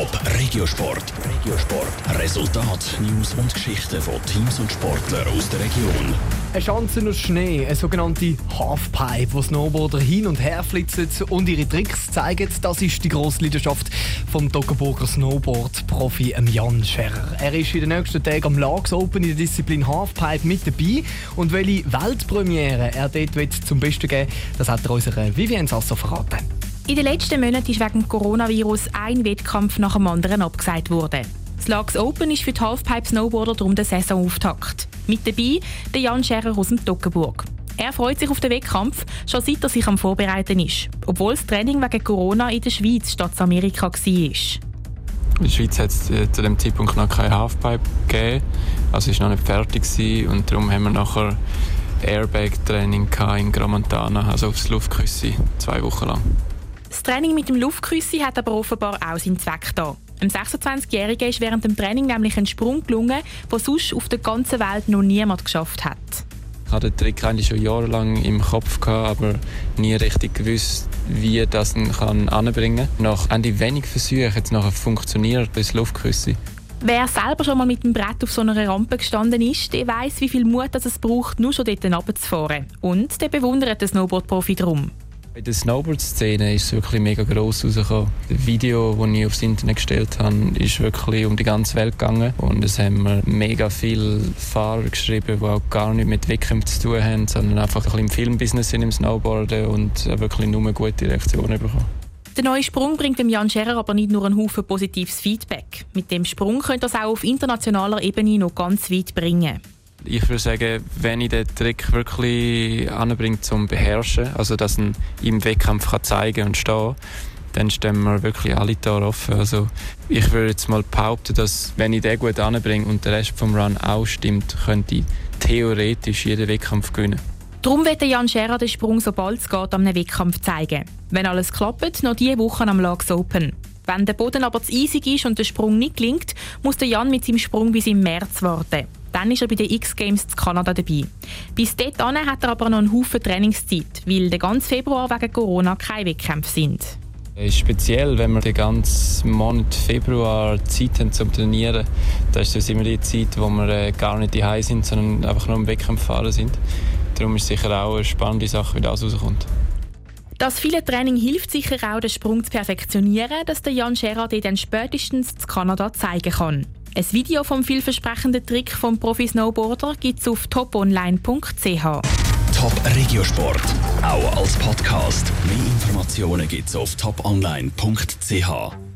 Top Regiosport. Regiosport. Resultat, News und Geschichten von Teams und Sportlern aus der Region. Eine Chance aus Schnee, eine sogenannte Halfpipe, wo Snowboarder hin und her flitzen und ihre Tricks zeigen. Das ist die grosse Leidenschaft vom Toggenburger Snowboard-Profi Jan Scherrer. Er ist in den nächsten Tagen am Lags Open in der Disziplin Halfpipe mit dabei. Und welche Weltpremiere er dort zum Besten geben das hat er unserer Vivienne Sasso verraten. In den letzten Monaten ist wegen Coronavirus ein Wettkampf nach dem anderen abgesagt worden. Das Lags Open ist für die Halfpipe-Snowboarder darum der Saisonauftakt. Mit dabei der Jan Scherer aus dem Toggenburg. Er freut sich auf den Wettkampf, schon seit er sich am Vorbereiten ist. Obwohl das Training wegen Corona in der Schweiz statt in Amerika war. In der Schweiz hat es äh, zu dem Zeitpunkt noch keine Halfpipe gegeben. Also war noch nicht fertig und darum haben wir nachher Airbag-Training in Gramontana, also aufs Luftküsse, zwei Wochen lang. Das Training mit dem Luftküssi hat aber offenbar auch seinen Zweck da. Dem 26-Jährigen ist während dem Training nämlich ein Sprung gelungen, den sonst auf der ganzen Welt noch niemand geschafft hat. Ich hatte den Trick eigentlich schon jahrelang im Kopf, gehabt, aber nie richtig gewusst, wie das kann anbringen kann. Nach Ende wenig Versuchen hat es nachher funktioniert, das Luftküssi. Wer selber schon mal mit dem Brett auf so einer Rampe gestanden ist, der weiß, wie viel Mut es braucht, nur schon dort runterzufahren. Und der bewundert den Snowboard-Profi darum. In der Snowboard-Szene ist es wirklich mega gross rausgekommen. Das Video, das ich aufs Internet gestellt habe, ist wirklich um die ganze Welt gegangen. Und es haben mir mega viele Fahrer geschrieben, die auch gar nichts mit Wettkämpfen zu tun haben, sondern einfach ein bisschen im Filmbusiness sind, im Snowboarden und wirklich nur gute Reaktionen bekommen. Der neue Sprung bringt dem Jan Scherer aber nicht nur einen Haufen positives Feedback. Mit dem Sprung könnte er es auch auf internationaler Ebene noch ganz weit bringen. Ich würde sagen, wenn ich den Trick wirklich anbringe zum Beherrschen, also dass ich im Wettkampf kann zeigen und stehen dann stehen wir wirklich alle Tore offen. Also ich würde jetzt mal behaupten, dass wenn ich den gut anbringe und der Rest vom Run auch stimmt, könnte ich theoretisch jeden Wettkampf gewinnen. Darum wird Jan Scherer den Sprung, sobald es geht, am Wettkampf zeigen. Wenn alles klappt, noch diese Woche am Lags Open. Wenn der Boden aber zu eisig ist und der Sprung nicht gelingt, muss der Jan mit seinem Sprung bis im März warten. Dann ist er bei den X-Games in Kanada dabei. Bis dahin hat er aber noch einen Haufen Trainingszeit, weil der ganze Februar wegen Corona keine Wettkämpfe sind. Es ist speziell, wenn wir den ganzen Monat Februar Zeit haben zum Trainieren. Das ist immer die Zeit, wo wir äh, gar nicht daheim sind, sondern einfach nur im Wettkampf fahren sind. Darum ist es sicher auch eine spannende Sache, wie das rauskommt. Das viele Training hilft sicher auch, den Sprung zu perfektionieren, dass der Jan Gerard dann spätestens zu Kanada zeigen kann. Ein Video vom vielversprechenden Trick vom Profi-Snowboarder gibt es auf toponline.ch. Top Regiosport, auch als Podcast. Mehr Informationen gibt es auf toponline.ch.